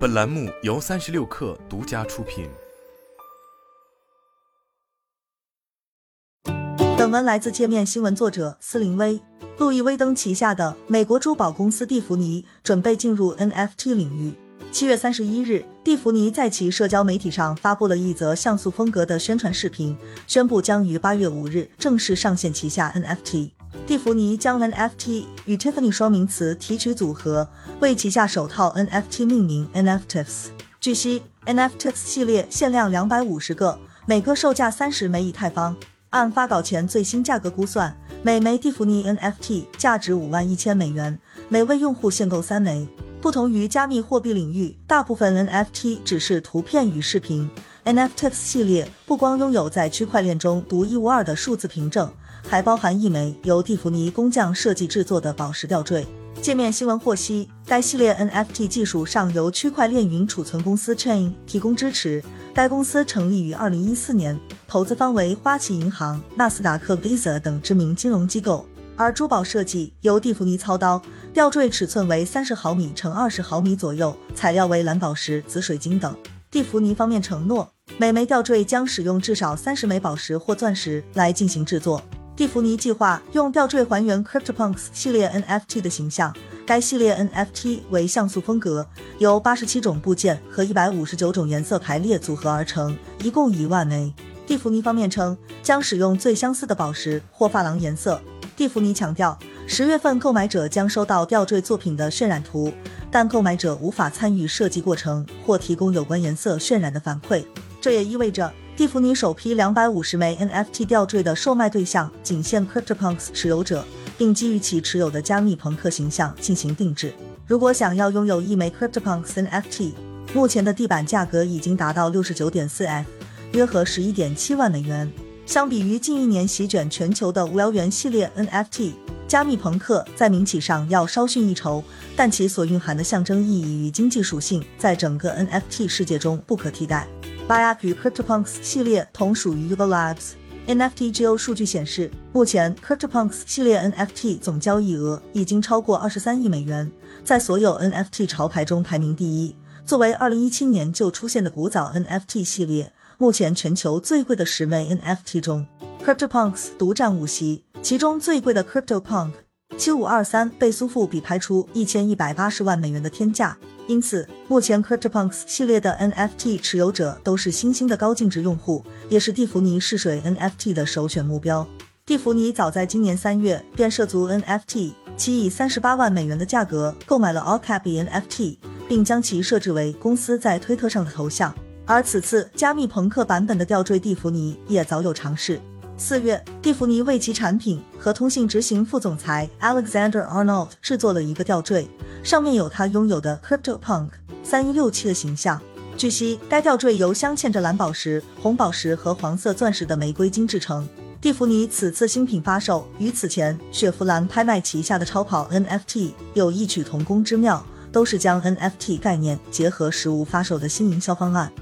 本栏目由三十六氪独家出品。本文来自界面新闻作者斯林威。路易威登旗下的美国珠宝公司蒂芙尼准备进入 NFT 领域。七月三十一日，蒂芙尼在其社交媒体上发布了一则像素风格的宣传视频，宣布将于八月五日正式上线旗下 NFT。蒂芙尼将 NFT 与 Tiffany 双名词提取组合，为旗下首套 NFT 命名 NFTs。据悉，NFTs 系列限量两百五十个，每个售价三十枚以太坊。按发稿前最新价格估算，每枚蒂芙尼 NFT 价值五万一千美元，每位用户限购三枚。不同于加密货币领域，大部分 NFT 只是图片与视频，NFTs 系列不光拥有在区块链中独一无二的数字凭证。还包含一枚由蒂芙尼工匠设计制作的宝石吊坠。界面新闻获悉，该系列 NFT 技术上由区块链云储存公司 Chain 提供支持。该公司成立于二零一四年，投资方为花旗银行、纳斯达克、Visa 等知名金融机构。而珠宝设计由蒂芙尼操刀，吊坠尺寸为三十毫米乘二十毫米左右，材料为蓝宝石、紫水晶等。蒂芙尼方面承诺，每枚吊坠将使用至少三十枚宝石或钻石来进行制作。蒂芙尼计划用吊坠还原 CryptoPunks 系列 NFT 的形象。该系列 NFT 为像素风格，由八十七种部件和一百五十九种颜色排列组合而成，一共一万枚。蒂芙尼方面称将使用最相似的宝石或珐琅颜色。蒂芙尼强调，十月份购买者将收到吊坠作品的渲染图，但购买者无法参与设计过程或提供有关颜色渲染的反馈。这也意味着。蒂芙尼首批两百五十枚 NFT 吊坠的售卖对象仅限 CryptoPunks 持有者，并基于其持有的加密朋克形象进行定制。如果想要拥有一枚 CryptoPunks NFT，目前的地板价格已经达到六十九点四 F，约合十一点七万美元。相比于近一年席卷全球的无聊猿系列 NFT，加密朋克在名气上要稍逊一筹，但其所蕴含的象征意义与经济属性，在整个 NFT 世界中不可替代。Biak 与 CryptoPunks 系列同属于 Yuga Labs。NFTGO 数据显示，目前 CryptoPunks 系列 NFT 总交易额已经超过二十三亿美元，在所有 NFT 潮牌中排名第一。作为二零一七年就出现的古早 NFT 系列，目前全球最贵的十枚 NFT 中，CryptoPunks 独占五席，其中最贵的 CryptoPunk 七五二三被苏富比拍出一千一百八十万美元的天价。因此，目前 CryptoPunks 系列的 NFT 持有者都是新兴的高净值用户，也是蒂芙尼试水 NFT 的首选目标。蒂芙尼早在今年三月便涉足 NFT，其以三十八万美元的价格购买了 Allcapi NFT，并将其设置为公司在推特上的头像。而此次加密朋克版本的吊坠，蒂芙尼也早有尝试。四月，蒂芙尼为其产品和通信执行副总裁 Alexander Arnold 制作了一个吊坠，上面有他拥有的 CryptoPunk 三一六七的形象。据悉，该吊坠由镶嵌着蓝宝石、红宝石和黄色钻石的玫瑰金制成。蒂芙尼此次新品发售与此前雪佛兰拍卖旗下的超跑 NFT 有异曲同工之妙，都是将 NFT 概念结合实物发售的新营销方案。